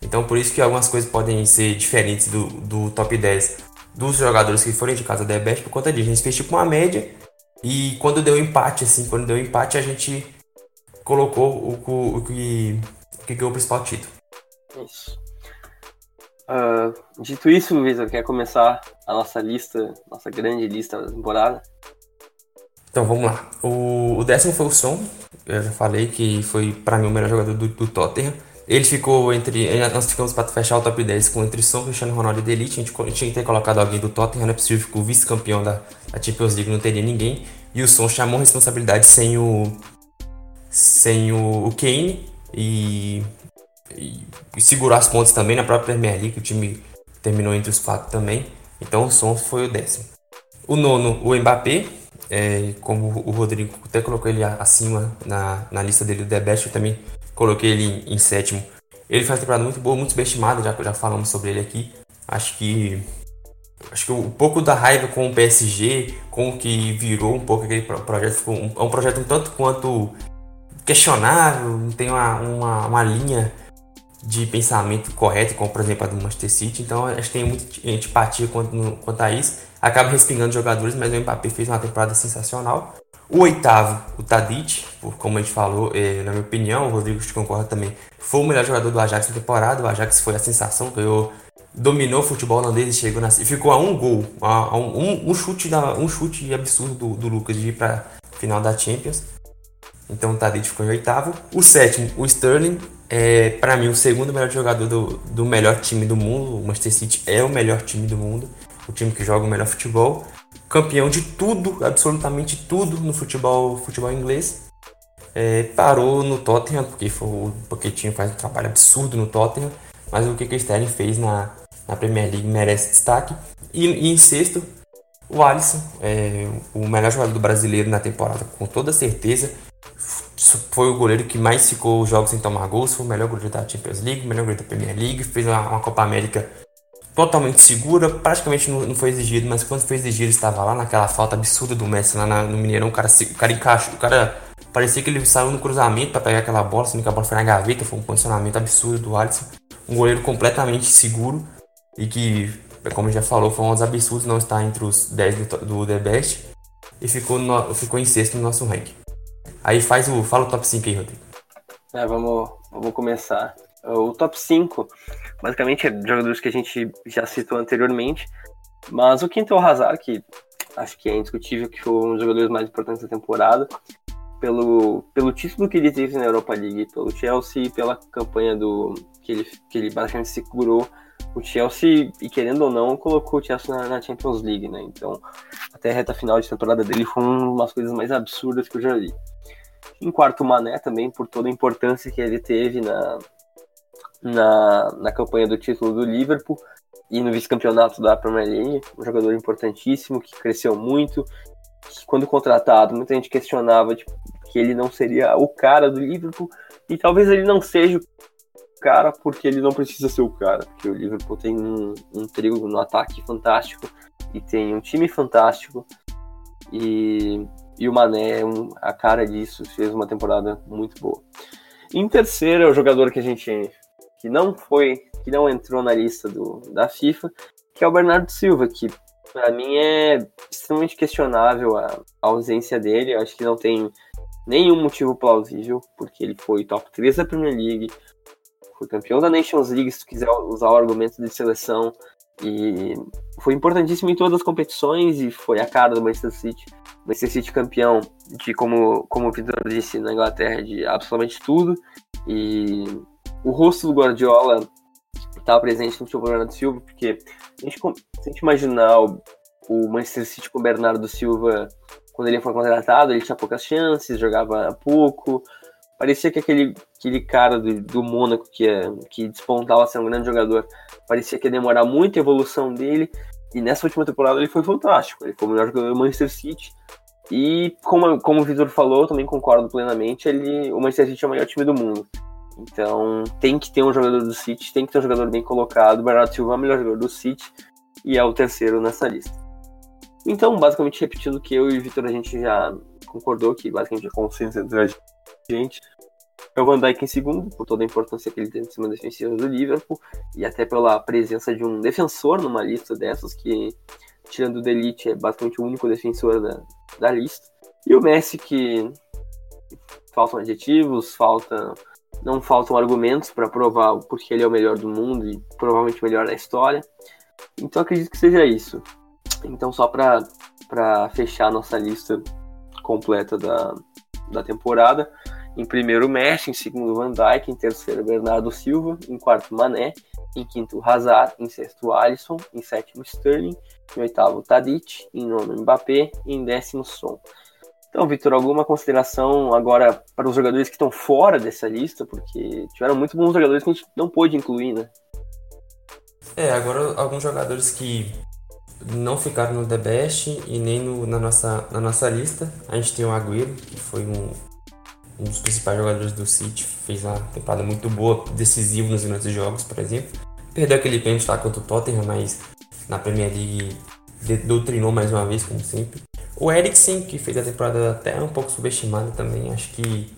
Então, por isso que algumas coisas podem ser diferentes do, do top 10 dos jogadores que foram de casa da Debest por conta disso. A gente fez tipo uma média e quando deu empate, assim, quando deu empate, a gente colocou o, o, o que, o que ganhou o principal título. Isso. Uh, dito isso, Luísa, quer começar a nossa lista, nossa grande lista da temporada? Então vamos lá. O, o décimo foi o Som. Eu já falei que foi para mim o melhor jogador do, do Tottenham. Ele ficou entre. Nós ficamos para fechar o top 10 com entre Son, Cristiano Ronaldo e Delite. A gente, a gente tinha que ter colocado alguém do Tottenham, não é possível que o vice-campeão da, da Champions League não teria ninguém. E o Son chamou responsabilidade sem o. sem o, o Kane e, e, e segurou as pontas também na própria Premier League, o time terminou entre os quatro também. Então o Son foi o décimo. O nono, o Mbappé, é, como o Rodrigo até colocou ele acima na, na lista dele do The Best, eu também coloquei ele em, em sétimo. Ele faz uma temporada muito boa, muito subestimado, já, já falamos sobre ele aqui. Acho que acho que um pouco da raiva com o PSG, com o que virou um pouco aquele projeto, ficou um, é um projeto um tanto quanto questionável, não tem uma, uma, uma linha de pensamento correto, como por exemplo a do Manchester City, então acho que tem muita antipatia quanto, quanto a isso. Acaba respingando jogadores, mas o Mbappé fez uma temporada sensacional. O oitavo, o Tadic, como a gente falou, é, na minha opinião, o Rodrigo concorda também, foi o melhor jogador do Ajax na temporada. O Ajax foi a sensação, ganhou, dominou o futebol holandês e chegou na, e ficou a um gol, a, a um, um, chute da, um chute absurdo do, do Lucas de ir para final da Champions. Então o Tadic ficou em oitavo. O sétimo, o Sterling, é para mim o segundo melhor jogador do, do melhor time do mundo. O Manchester City é o melhor time do mundo, o time que joga o melhor futebol. Campeão de tudo, absolutamente tudo no futebol, futebol inglês. É, parou no Tottenham, porque foi, o Pochettino faz um trabalho absurdo no Tottenham. Mas o que o Sterling fez na, na Premier League merece destaque. E, e em sexto, o Alisson, é, o melhor jogador do brasileiro na temporada, com toda certeza foi o goleiro que mais ficou os jogos sem tomar gols, foi o melhor goleiro da Champions League, o melhor goleiro da Premier League, fez uma, uma Copa América totalmente segura, praticamente não, não, foi exigido, mas quando foi exigido estava lá naquela falta absurda do Messi lá na, no Mineirão, o cara, o cara encaixou, o cara parecia que ele saiu no cruzamento para pegar aquela bola, sendo que a bola foi na gaveta, foi um posicionamento absurdo do Alisson, um goleiro completamente seguro e que, como já falou, foi um dos absurdos não estar entre os 10 do, do The Best e ficou, no, ficou em sexto no nosso ranking. Aí faz o. Fala o top 5 aí, Rodrigo. É, vamos, vamos começar. O top 5, basicamente, é jogadores que a gente já citou anteriormente. Mas o quinto é o Hazard, que acho que é indiscutível que foi um dos jogadores mais importantes da temporada. Pelo, pelo título que ele teve na Europa League, pelo Chelsea e pela campanha do que ele, que ele basicamente segurou o Chelsea, e querendo ou não, colocou o Chelsea na, na, Champions League, né? Então, até a reta final de temporada dele foi uma das coisas mais absurdas que eu já vi. Em quarto, o Mané também, por toda a importância que ele teve na, na, na campanha do título do Liverpool e no vice-campeonato da Premier League. Um jogador importantíssimo, que cresceu muito. Que, quando contratado, muita gente questionava tipo, que ele não seria o cara do Liverpool. E talvez ele não seja o cara porque ele não precisa ser o cara. Porque o Liverpool tem um, um no ataque fantástico e tem um time fantástico. E e o Mané um, a cara disso, fez uma temporada muito boa. Em terceiro é o jogador que a gente que não foi, que não entrou na lista do, da FIFA, que é o Bernardo Silva, que para mim é extremamente questionável a, a, ausência dele. Eu acho que não tem nenhum motivo plausível, porque ele foi top 3 da Premier League, foi campeão da Nations League, se tu quiser usar o argumento de seleção, e foi importantíssimo em todas as competições e foi a cara do Manchester City. Manchester City campeão de, como, como o Vitor disse, na Inglaterra, de absolutamente tudo. E o rosto do Guardiola estava presente no futebol Bernardo Silva, porque a gente, se a gente imaginar o, o Manchester City com o Bernardo Silva quando ele foi contratado, ele tinha poucas chances, jogava pouco. Parecia que aquele, aquele cara do, do Mônaco que, é, que despontava ser um grande jogador, parecia que ia demorar muito a evolução dele. E nessa última temporada ele foi fantástico. Ele foi o melhor jogador do Manchester City. E como, como o Vitor falou, também concordo plenamente, ele, o Manchester City é o melhor time do mundo. Então tem que ter um jogador do City, tem que ter um jogador bem colocado. Bernardo Silva é o melhor jogador do City e é o terceiro nessa lista. Então, basicamente, repetindo o que eu e o Vitor a gente já concordou, que basicamente é consenso entre a gente. É o Van Dijk em segundo, por toda a importância que ele tem em cima defensiva do Liverpool, e até pela presença de um defensor numa lista dessas, que tirando o Delite, é basicamente o único defensor da, da lista. E o Messi, que faltam adjetivos, falta, não faltam argumentos para provar porque ele é o melhor do mundo e provavelmente o melhor da história. Então acredito que seja isso. Então, só para fechar nossa lista completa da, da temporada, em primeiro Messi, em segundo Van Dijk, em terceiro Bernardo Silva, em quarto Mané, em quinto Hazard, em sexto Alisson, em sétimo Sterling, em oitavo Tadic, em nono Mbappé em décimo Son. Então, Vitor, alguma consideração agora para os jogadores que estão fora dessa lista? Porque tiveram muito bons jogadores que a gente não pôde incluir, né? É, agora alguns jogadores que não ficaram no The Best e nem no, na, nossa, na nossa lista. A gente tem o Agüero, que foi um, um dos principais jogadores do City, fez uma temporada muito boa, decisivo nos grandes jogos, por exemplo. Perdeu aquele pênalti lá contra o Tottenham, mas na Premier League doutrinou mais uma vez, como sempre. O Eriksen, que fez a temporada até um pouco subestimada também, acho que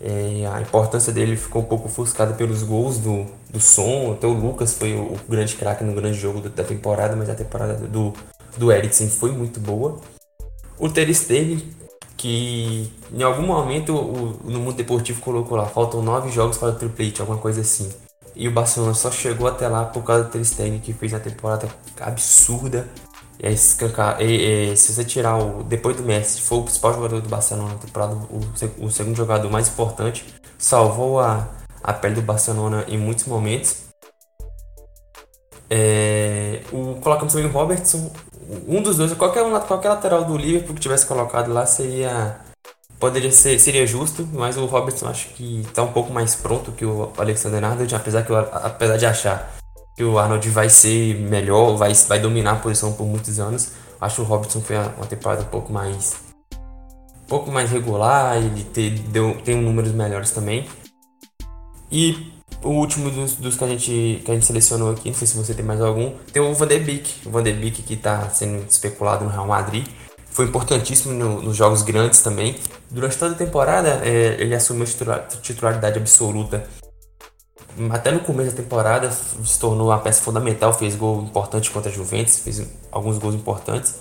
é, a importância dele ficou um pouco ofuscada pelos gols do, do som. Até o Lucas foi o, o grande craque no grande jogo da temporada, mas a temporada do, do Eriksen foi muito boa. O Ter Stegen, que em algum momento o, no mundo deportivo colocou lá, faltam nove jogos para o triplete, alguma coisa assim. E o Barcelona só chegou até lá por causa do Ter Stegen, que fez a temporada absurda é escancar, é, é, se você tirar o. Depois do Messi, for o principal jogador do Barcelona na temporada, o, o segundo jogador mais importante, salvou a, a pele do Barcelona em muitos momentos. É, o, colocamos também o Robertson, um dos dois, qualquer, qualquer lateral do Liverpool que tivesse colocado lá seria. Poderia ser, seria justo, mas o Robertson acho que está um pouco mais pronto que o Alexander Arnold, apesar, que apesar de achar que o Arnold vai ser melhor, vai, vai dominar a posição por muitos anos. Acho que o Robertson foi uma temporada um pouco mais um pouco mais regular, ele deu, tem números melhores também. E o último dos, dos, que, a gente, que a gente selecionou aqui, não sei se você tem mais algum, tem o Van de Beek. O Van de Beek que está sendo especulado no Real Madrid. Foi importantíssimo no, nos jogos grandes também. Durante toda a temporada, é, ele assumiu a titularidade absoluta até no começo da temporada se tornou uma peça fundamental, fez gol importante contra a Juventus, fez alguns gols importantes.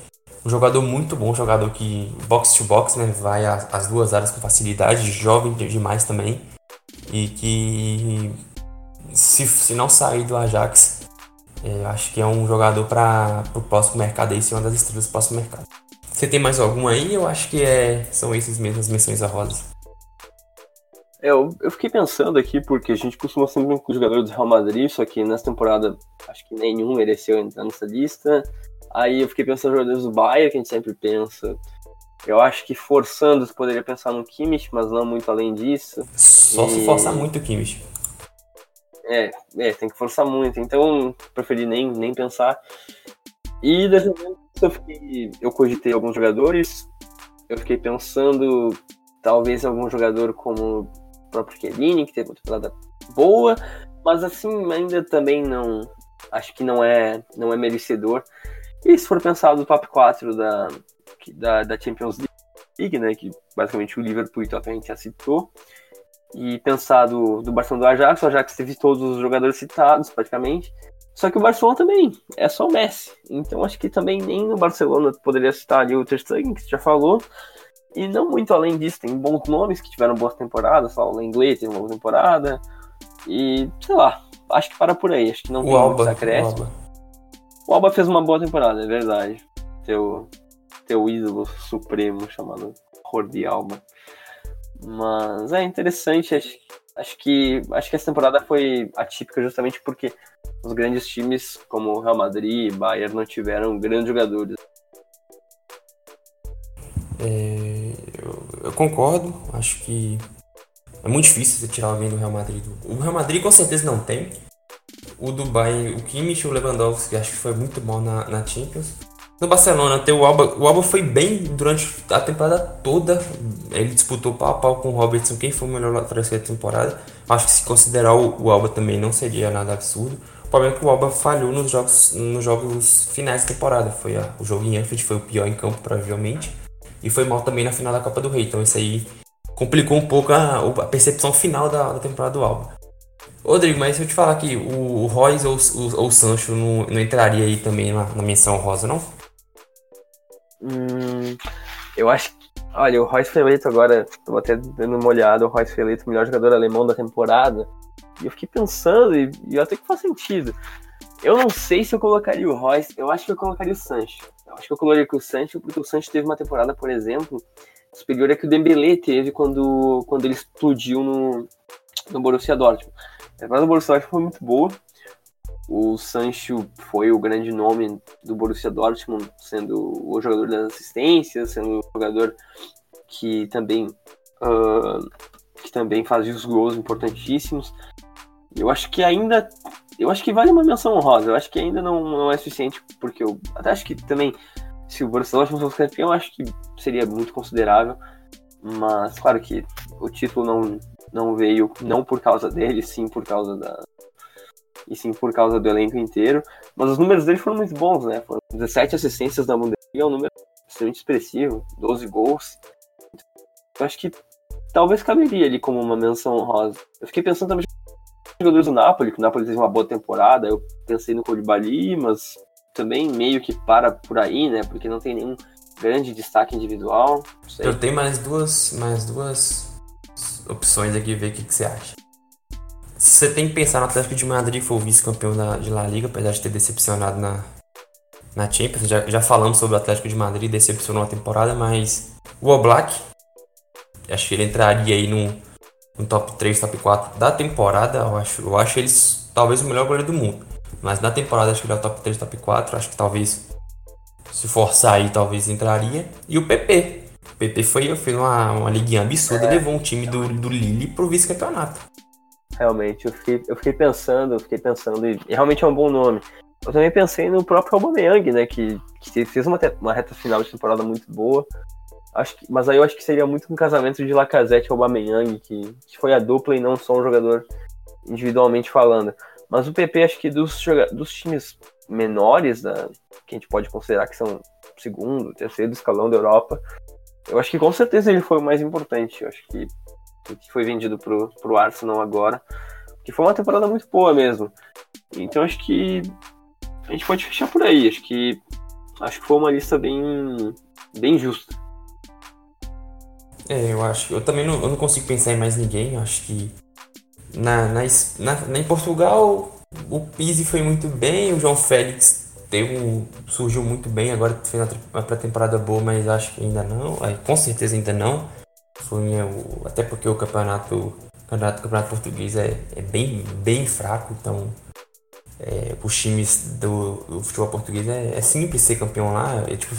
Um jogador muito bom, um jogador que box to box, né, vai às duas áreas com facilidade, jovem demais também e que se, se não sair do Ajax, é, acho que é um jogador para o próximo mercado aí, ser uma das estrelas do próximo mercado. Você tem mais algum aí? Eu acho que é, são esses mesmos as menções a rosas. É, eu, eu fiquei pensando aqui, porque a gente costuma sempre com os jogadores do Real Madrid, só que nessa temporada acho que nenhum mereceu entrar nessa lista. Aí eu fiquei pensando nos jogadores do Bayern, que a gente sempre pensa. Eu acho que forçando você poderia pensar no Kimmich, mas não muito além disso. Só e... se forçar muito o Kimmich. É, é, tem que forçar muito. Então, preferi nem, nem pensar. E vez eu fiquei. Eu cogitei alguns jogadores. Eu fiquei pensando, talvez algum jogador como próprio Chiellini, que teve uma temporada boa, mas assim, ainda também não. Acho que não é, não é merecedor. E se for pensar do top 4 da, da, da Champions League, né, que basicamente o Liverpool e o Tottenham já citou, e pensar do, do Barcelona do Ajax, o Ajax teve todos os jogadores citados praticamente, só que o Barcelona também é só o Messi, então acho que também nem no Barcelona poderia citar ali o Ter Stegen, que você já falou, e não muito além disso, tem bons nomes que tiveram boas temporadas, só o Lenglet teve uma boa temporada. E, sei lá, acho que para por aí, acho que não o Alba, acréscimo. O Alba. o Alba fez uma boa temporada, é verdade. Teu, teu ídolo supremo chamado Jordi Alba. Mas é interessante, acho, acho, que, acho que essa temporada foi atípica justamente porque os grandes times como Real Madrid e Bayern não tiveram grandes jogadores. É, eu, eu, concordo, acho que é muito difícil você tirar alguém do Real Madrid. O Real Madrid com certeza não tem. O Dubai, o Kimmich, o Lewandowski, acho que foi muito bom na, na Champions. No Barcelona, tem o Alba. O Alba foi bem durante a temporada toda. Ele disputou pau a pau com o Robertson, quem foi o melhor lateral da temporada. Acho que se considerar o, o Alba também não seria nada absurdo. O problema é que o Alba falhou nos jogos, nos jogos finais da temporada. Foi a, o jogo em Anfield foi o pior em campo, provavelmente e foi mal também na final da Copa do Rei. Então isso aí complicou um pouco a, a percepção final da, da, temporada do álbum. Rodrigo, mas se eu te falar que o, o Royce ou, o, ou o Sancho não, não, entraria aí também na, na menção rosa, não? Hum, eu acho que. Olha, o Royce foi eleito agora, tô até dando uma olhada, o Royce foi eleito o melhor jogador alemão da temporada. E eu fiquei pensando, e, e até que faz sentido. Eu não sei se eu colocaria o Royce, eu acho que eu colocaria o Sancho. Eu acho que eu colocaria o Sancho porque o Sancho teve uma temporada, por exemplo, superior a que o Dembélé teve quando, quando ele explodiu no, no Borussia Dortmund. A temporada do Borussia Dortmund foi muito boa. O Sancho foi o grande nome do Borussia Dortmund, sendo o jogador das assistências, sendo o jogador que também uh, que também fazia os gols importantíssimos. Eu acho que ainda eu acho que vale uma menção honrosa. Eu acho que ainda não, não é suficiente porque eu até acho que também se o Barcelona fosse campeão, eu acho que seria muito considerável. Mas claro que o título não não veio não por causa dele, sim por causa da e sim por causa do elenco inteiro. Mas os números dele foram muito bons, né? Foram 17 assistências da Bundesliga, é um número extremamente expressivo, 12 gols. Eu acho que talvez caberia ali como uma menção honrosa. Eu fiquei pensando também jogadores do Napoli, que o Napoli teve uma boa temporada. Eu pensei no Koulibaly, mas também meio que para por aí, né? Porque não tem nenhum grande destaque individual. Eu tenho mais duas, mais duas opções aqui, ver o que, que você acha. Você tem que pensar no Atlético de Madrid, foi o vice-campeão de La Liga, apesar de ter decepcionado na, na Champions. Já, já falamos sobre o Atlético de Madrid, decepcionou a temporada, mas o Oblak, acho que ele entraria aí no, no top 3, top 4 da temporada. Eu acho, eu acho ele talvez o melhor goleiro do mundo. Mas na temporada acho que ele é o top 3, top 4. Acho que talvez se forçar aí, talvez entraria. E o PP. O PP foi, fez uma, uma liguinha absurda, é. levou um time do, do Lille pro vice-campeonato. Realmente, eu fiquei, eu fiquei pensando, eu fiquei pensando, e realmente é um bom nome. Eu também pensei no próprio Aubameyang, né, que, que fez uma, uma reta final de temporada muito boa. Acho que, mas aí eu acho que seria muito um casamento de Lacazette e Aubameyang, que, que foi a dupla e não só um jogador individualmente falando. Mas o PP, acho que dos, dos times menores, né, que a gente pode considerar que são segundo, terceiro escalão da Europa, eu acho que com certeza ele foi o mais importante. Eu acho que que foi vendido pro, pro Arsenal agora. Que foi uma temporada muito boa mesmo. Então acho que a gente pode fechar por aí. Acho que acho que foi uma lista bem, bem justa. É, eu acho. Eu também não, eu não consigo pensar em mais ninguém. Eu acho que na, na, na, em Portugal o Pizzi foi muito bem, o João Félix teve surgiu muito bem, agora fez uma pré-temporada boa, mas acho que ainda não. Com certeza ainda não. Foi o, até porque o campeonato, o campeonato, o campeonato português é, é bem, bem fraco, então é, os times do, do, futebol português é, é, simples ser campeão lá. É, tipo,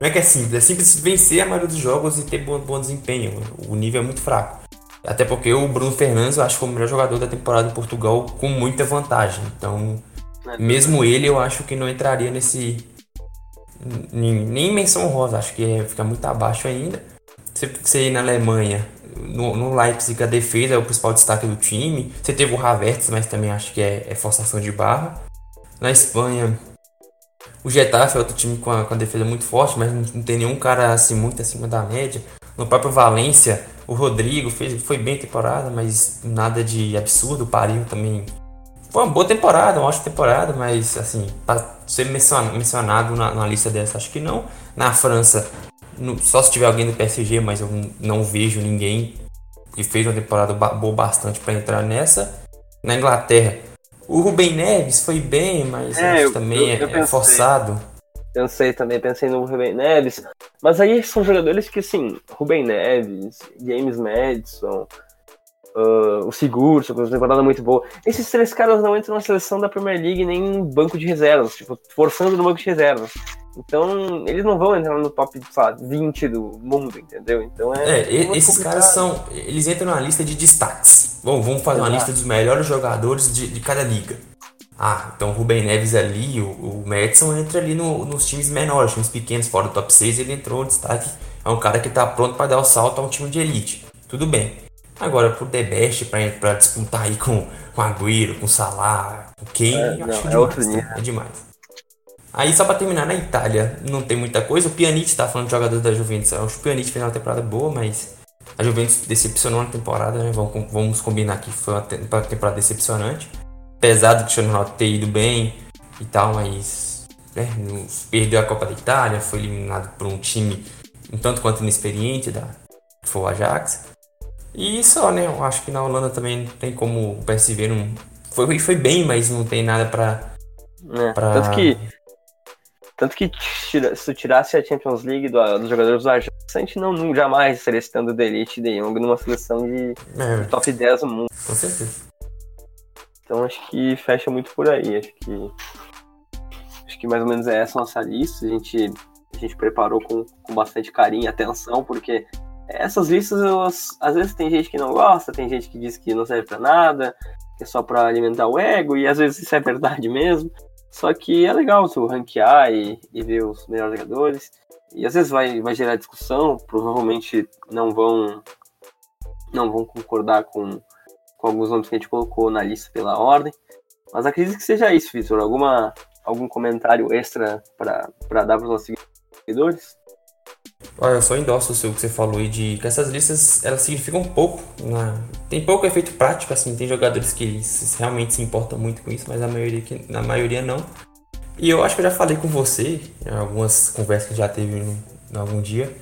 não é que é simples, é simples vencer a maioria dos jogos e ter bom, bom desempenho. O nível é muito fraco. Até porque o Bruno Fernandes eu acho que foi o melhor jogador da temporada em Portugal com muita vantagem. Então, é mesmo ele eu acho que não entraria nesse. Nem, nem menção rosa, acho que fica muito abaixo ainda. Você, você ir na Alemanha, no, no Leipzig, a defesa é o principal destaque do time. Você teve o Havertz, mas também acho que é, é forçação de barra. Na Espanha, o Getafe é outro time com a, com a defesa muito forte, mas não, não, tem nenhum cara assim muito acima da média. No próprio Valência, o Rodrigo fez, foi bem temporada, mas nada de absurdo. O Paris também foi uma boa temporada, uma ótima temporada, mas assim, para ser mencionado na, na lista dessa, acho que não. Na França, só se tiver alguém do PSG, mas eu não vejo ninguém que fez uma temporada boa bastante para entrar nessa. Na Inglaterra, o Rubem Neves foi bem, mas é, eu, também eu, eu é, forçado. Pensei também, pensei no Rubem Neves. Mas aí são jogadores que, assim, Rubem Neves, James Madison, uh, o Sigurd, com uma temporada muito boa. Esses três caras não entram na seleção da Premier League nem em banco de reservas, tipo, forçando no banco de reservas. Então, eles não vão entrar no top, sei lá, 20 do mundo, entendeu? Então é. é esses complicado. caras são. Eles entram na lista de destaques. Bom, vamos fazer Exato. uma lista dos melhores jogadores de, de cada liga. Ah, então o Rubem Neves ali, o, o Madison entra ali no, nos times menores, times pequenos, fora do top 6, ele entrou no destaque. É um cara que tá pronto para dar o salto a um time de elite. Tudo bem. Agora, pro The Best, pra, pra disputar aí com, com Agüero, com Salah, com Kane, é, eu acho não, é, outro nível. é demais. Aí só pra terminar, na Itália não tem muita coisa. O Pjanic tá falando de jogadores da Juventus. Eu acho que o Pjanic fez uma temporada boa, mas a Juventus decepcionou na temporada, né? Vamos, vamos combinar que foi uma temporada decepcionante. Apesar do Cristiano Ronaldo ter ido bem e tal, mas né, perdeu a Copa da Itália, foi eliminado por um time um tanto quanto inexperiente, da, que foi o Ajax. E só, né? Eu acho que na Holanda também tem como o PSV não. Foi, foi bem, mas não tem nada pra. É, pra... Tanto que tanto que se tu tirasse a Champions League do, dos jogadores do Ajax, gente não, não jamais estaria citando o Elite de Jong numa seleção de, é. top 10 do mundo. Com certeza. Então acho que fecha muito por aí. Acho que. Acho que mais ou menos é essa nossa lista. A gente, a gente preparou com, com bastante carinho e atenção, porque essas listas, elas, às vezes tem gente que não gosta, tem gente que diz que não serve para nada, que é só para alimentar o ego, e às vezes isso é verdade mesmo. Só que é legal tu ranquear e, e ver os melhores jogadores. E às vezes vai, vai gerar discussão, provavelmente não vão não vão concordar com, com alguns nomes que a gente colocou na lista pela ordem. Mas acredito que seja isso, Vitor. Alguma, algum comentário extra para dar para os nossos seguidores? Olha, eu só endosso o seu que você falou aí de que essas listas elas significam pouco. Né? Tem pouco efeito prático, assim, tem jogadores que realmente se importam muito com isso, mas a maioria, na maioria não. E eu acho que eu já falei com você, em algumas conversas que já teve em algum dia.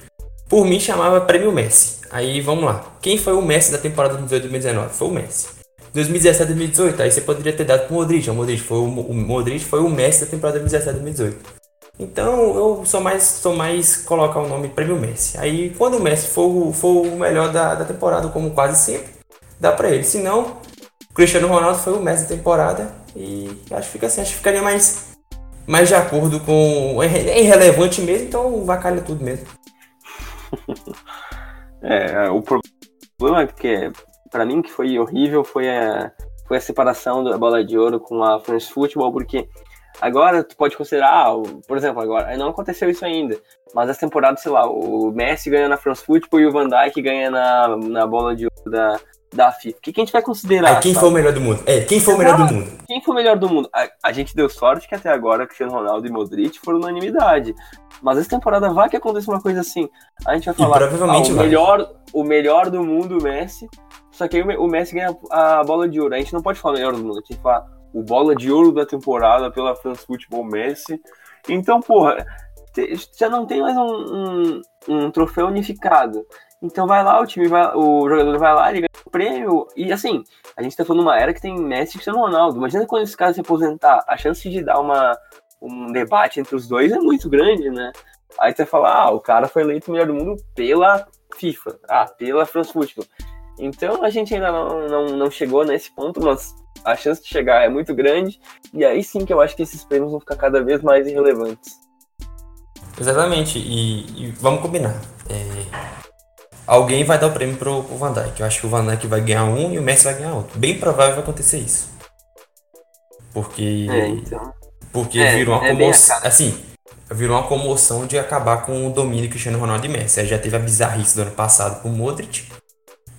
Por mim chamava Prêmio Messi. Aí vamos lá. Quem foi o Messi da temporada 2018-2019? Foi o Messi. 2017-2018, aí você poderia ter dado pro Modric. O Modric foi o, o Modric foi o Messi da temporada 2017-2018. Então eu sou mais, sou mais colocar o nome Prêmio Messi. Aí quando o Messi for, for o melhor da, da temporada, como quase sempre, dá pra ele. Se não, Cristiano Ronaldo foi o Messi da temporada e acho que fica assim, acho que ficaria mais, mais de acordo com. É irrelevante mesmo, então vacalha tudo mesmo. é, o problema é que, pra mim, que foi horrível foi a, foi a separação da bola de ouro com a France Football, porque Agora, tu pode considerar, por exemplo, agora, não aconteceu isso ainda, mas essa temporada, sei lá, o Messi ganha na France Football e o Van Dijk ganha na, na bola de ouro da, da FIFA. O que, que a gente vai considerar? É, quem sabe? foi o melhor do mundo? É, quem foi o melhor do mundo? Quem foi o melhor do mundo? A, a gente deu sorte que até agora Cristiano Ronaldo e Modric foram unanimidade. Mas essa temporada vai que aconteça uma coisa assim. A gente vai falar e provavelmente ah, o, melhor, o melhor do mundo, o Messi. Só que aí o Messi ganha a bola de ouro. A gente não pode falar melhor do mundo, a gente tem que falar o bola de ouro da temporada pela France Football Messi. Então, porra, já não tem mais um, um, um, troféu unificado. Então vai lá, o time vai, o jogador vai lá, ele ganha o prêmio. E assim, a gente tá falando uma era que tem Messi e Cristiano Ronaldo. Imagina quando esse cara se aposentar, a chance de dar uma, um debate entre os dois é muito grande, né? Aí você fala, ah, o cara foi eleito melhor do mundo pela FIFA, ah, pela France Football. Então a gente ainda não, não, não chegou nesse ponto, mas a chance de chegar é muito grande, e aí sim que eu acho que esses prêmios vão ficar cada vez mais irrelevantes. Exatamente, e, e vamos combinar. É, alguém vai dar o prêmio pro, pro Van Dijk. Eu acho que o Van Dijk vai ganhar um e o Messi vai ganhar outro. Bem provável vai acontecer isso. Porque. É, então. Porque é, virou uma é comoção. Assim, virou uma comoção de acabar com o domínio Cristiano Ronaldo e Messi. Aí já teve a bizarrice do ano passado com o Modric.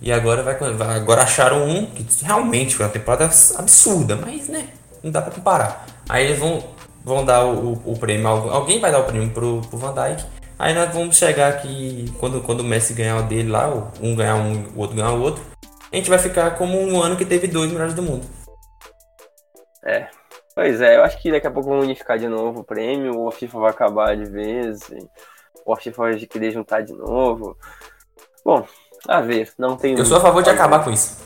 E agora vai, agora acharam um que realmente foi uma temporada absurda, mas né, não dá para comparar. Aí eles vão, vão dar o, o, o, prêmio, alguém vai dar o prêmio pro, pro Van Dijk. Aí nós vamos chegar aqui quando, quando o Messi ganhar o dele lá, um ganhar um, o outro ganhar o outro. A gente vai ficar como um ano que teve dois melhores do mundo. É. Pois é, eu acho que daqui a pouco vão unificar de novo o prêmio, ou a FIFA vai acabar de vez, ou a FIFA vai querer juntar de novo. Bom, a ver, não tem. Eu sou a favor de acabar com isso.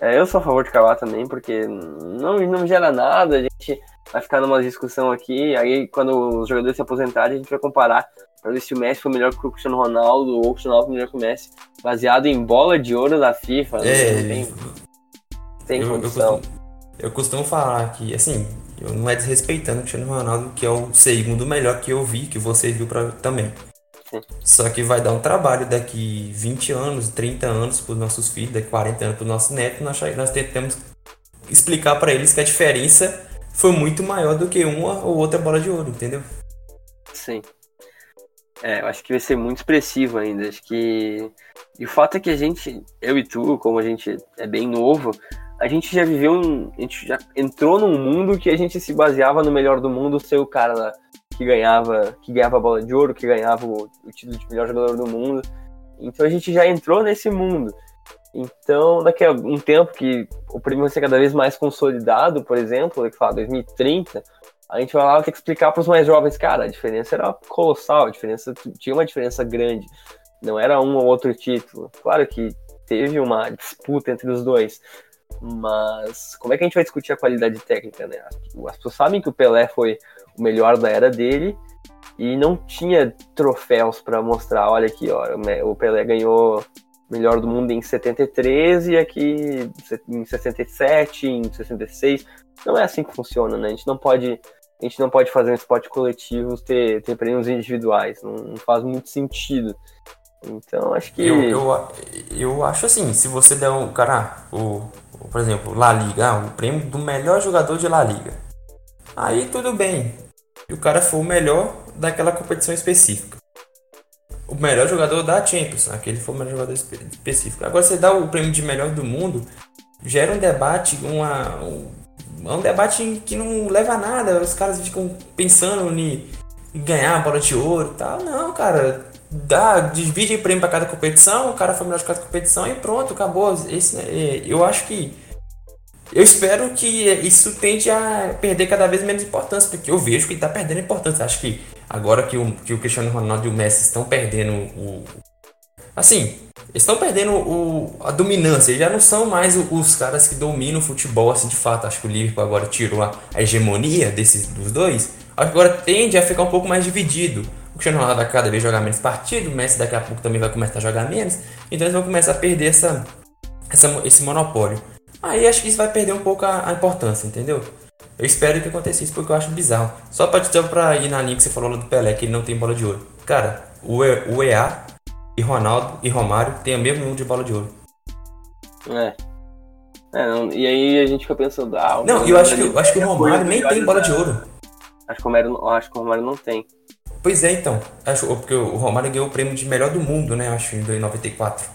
É, eu sou a favor de acabar também, porque não, não gera nada, a gente vai ficar numa discussão aqui, aí quando os jogadores se aposentarem, a gente vai comparar para ver se o Messi foi melhor que o Cristiano Ronaldo ou o Cristiano Ronaldo foi melhor que o Messi, baseado em bola de ouro da FIFA. Né? É, tem, tem eu, condição. Eu costumo, eu costumo falar que, assim, eu não é desrespeitando o Cristiano Ronaldo, que é o segundo melhor que eu vi, que você viu pra, também. Só que vai dar um trabalho daqui 20 anos, 30 anos para os nossos filhos, daqui 40 anos para os nossos netos, nós, nós tentamos explicar para eles que a diferença foi muito maior do que uma ou outra bola de ouro, entendeu? Sim. É, eu acho que vai ser muito expressivo ainda. Acho que. E o fato é que a gente, eu e tu, como a gente é bem novo, a gente já viveu um. A gente já entrou num mundo que a gente se baseava no melhor do mundo ser o cara lá que ganhava, que ganhava a bola de ouro, que ganhava o, o título de melhor jogador do mundo. Então a gente já entrou nesse mundo. Então, daqui a um tempo que o prêmio vai ser cada vez mais consolidado, por exemplo, daqui a 2030, a gente vai lá ter que explicar para os mais jovens, cara, a diferença era colossal, a diferença tinha uma diferença grande. Não era um ou outro título. Claro que teve uma disputa entre os dois, mas como é que a gente vai discutir a qualidade técnica, né? As pessoas sabem que o Pelé foi o melhor da era dele e não tinha troféus para mostrar. Olha aqui, ó, o Pelé ganhou melhor do mundo em 73 e aqui em 67, em 66. Não é assim que funciona, né? A gente não pode, a gente não pode fazer um esporte coletivo ter, ter prêmios individuais. Não, não faz muito sentido. Então acho que. Eu, eu, eu acho assim, se você der um. Cara, o, por exemplo, La Liga, ah, o prêmio do melhor jogador de La Liga. Aí tudo bem. E o cara foi o melhor daquela competição específica. O melhor jogador da Champions, aquele foi o melhor jogador específico. Agora você dá o prêmio de melhor do mundo, gera um debate, uma, um, é um debate que não leva a nada. Os caras ficam pensando em ganhar a bola de ouro e tal. Não, cara, dá, divide prêmio para cada competição, o cara foi melhor de cada competição e pronto, acabou. Esse, é, eu acho que. Eu espero que isso tende a perder cada vez menos importância, porque eu vejo que está perdendo importância. Acho que agora que o, que o Cristiano Ronaldo e o Messi estão perdendo o. Assim, estão perdendo o, a dominância, eles já não são mais os caras que dominam o futebol assim de fato. Acho que o Liverpool agora tirou a, a hegemonia desses dos dois. Agora tende a ficar um pouco mais dividido. O Cristiano Ronaldo vai cada vez jogar menos partido, o Messi daqui a pouco também vai começar a jogar menos, então eles vão começar a perder essa, essa, esse monopólio. Aí acho que isso vai perder um pouco a, a importância, entendeu? Eu espero que aconteça isso porque eu acho bizarro. Só pra, dizer pra ir na linha que você falou lá do Pelé, que ele não tem bola de ouro. Cara, o, e, o EA e Ronaldo e Romário têm o mesmo número de bola de ouro. É. é não, e aí a gente fica pensando, ah, Não, eu acho que, eu acho que o Romário nem tem bola de ouro. Acho que o Romário, acho que o Romário não tem. Pois é, então. Acho, porque o Romário ganhou o prêmio de melhor do mundo, né? Acho, em 94.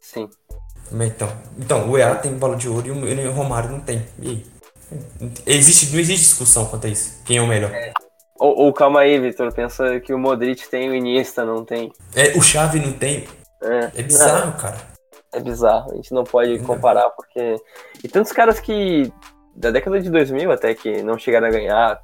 Sim. Então, então o EA tem bola de ouro e o, Romário não tem. E? Existe, não existe discussão quanto a isso. Quem é o melhor? É. Ou, ou, calma aí, Vitor. Pensa que o Modric tem o Iniesta não tem. É, o Xavi não tem. É, é bizarro, não. cara. É bizarro. A gente não pode comparar porque... E tantos caras que... Da década de 2000 até que não chegaram a ganhar...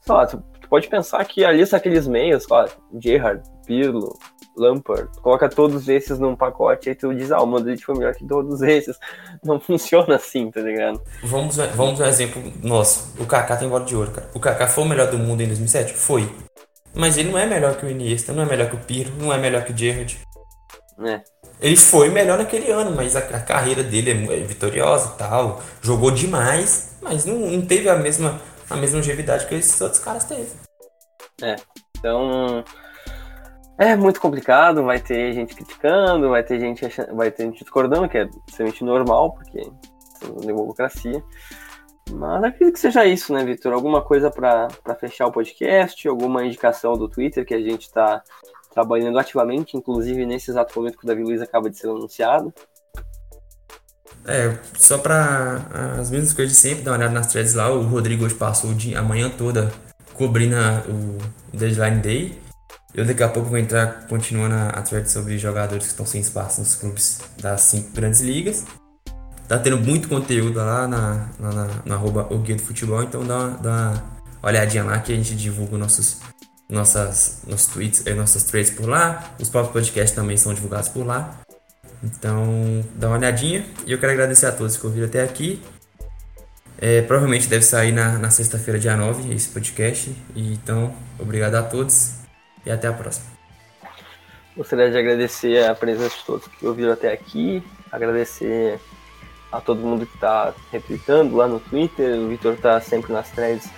Sei lá, tu pode pensar que ali são aqueles meios, ó, Gerrard, Pirlo, Lampard, coloca todos esses num pacote e tu diz, ah, o Modric foi melhor que todos esses. Não funciona assim, tá ligado? Vamos, vamos um exemplo nosso. O Kaká tem bola de ouro, cara. O Kaká foi o melhor do mundo em 2007? Foi. Mas ele não é melhor que o Iniesta, não é melhor que o Pirlo, não é melhor que o Gerrard. É. Ele foi melhor naquele ano, mas a, a carreira dele é, é vitoriosa e tal. Jogou demais, mas não, não teve a mesma a mesma longevidade que esses outros caras teve. É, então é muito complicado, vai ter gente criticando, vai ter gente achando, vai ter gente discordando, que é extremamente normal, porque é democracia. Mas acredito que seja isso, né, Vitor? Alguma coisa para fechar o podcast, alguma indicação do Twitter que a gente está trabalhando ativamente, inclusive nesse exato momento que o Davi Luiz acaba de ser anunciado. É, só pra as mesmas coisas de sempre, dar uma olhada nas threads lá. O Rodrigo hoje passou a manhã toda cobrindo o deadline day. Eu daqui a pouco vou entrar continuando a, a thread sobre jogadores que estão sem espaço nos clubes das cinco grandes ligas. Tá tendo muito conteúdo lá na, na, na, arroba o Guia do Futebol, então dá dá uma olhadinha lá que a gente divulga nossos, nossas, nossos tweets, eh, nossas threads por lá. Os próprios podcasts também são divulgados por lá. Então, dá uma olhadinha. E eu quero agradecer a todos que ouviram até aqui. É, provavelmente deve sair na, na sexta-feira, dia 9, esse podcast. E, então, obrigado a todos e até a próxima. Gostaria de agradecer a presença de todos que ouviram até aqui. Agradecer a todo mundo que está retweetando lá no Twitter. O Vitor está sempre nas threads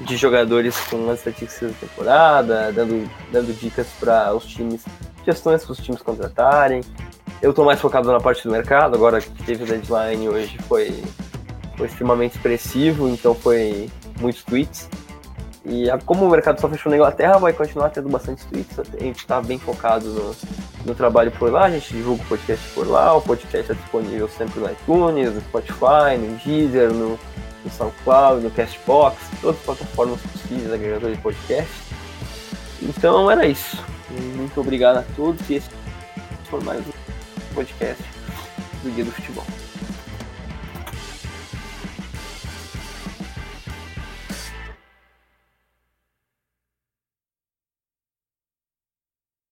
de jogadores com as estatísticas da temporada, dando, dando dicas para os times, sugestões para os times contratarem. Eu estou mais focado na parte do mercado, agora que teve o deadline hoje foi, foi extremamente expressivo, então foi muitos tweets. E como o mercado só fechou na Inglaterra, vai continuar tendo bastante tweets. A gente está bem focado no, no trabalho por lá, a gente divulga o podcast por lá, o podcast é disponível sempre no iTunes, no Spotify, no Deezer, no, no SoundCloud, no Castbox, todas as plataformas possíveis, agregadores de podcast. Então era isso. Muito obrigado a todos e esse foi mais um podcast do Guia do Futebol.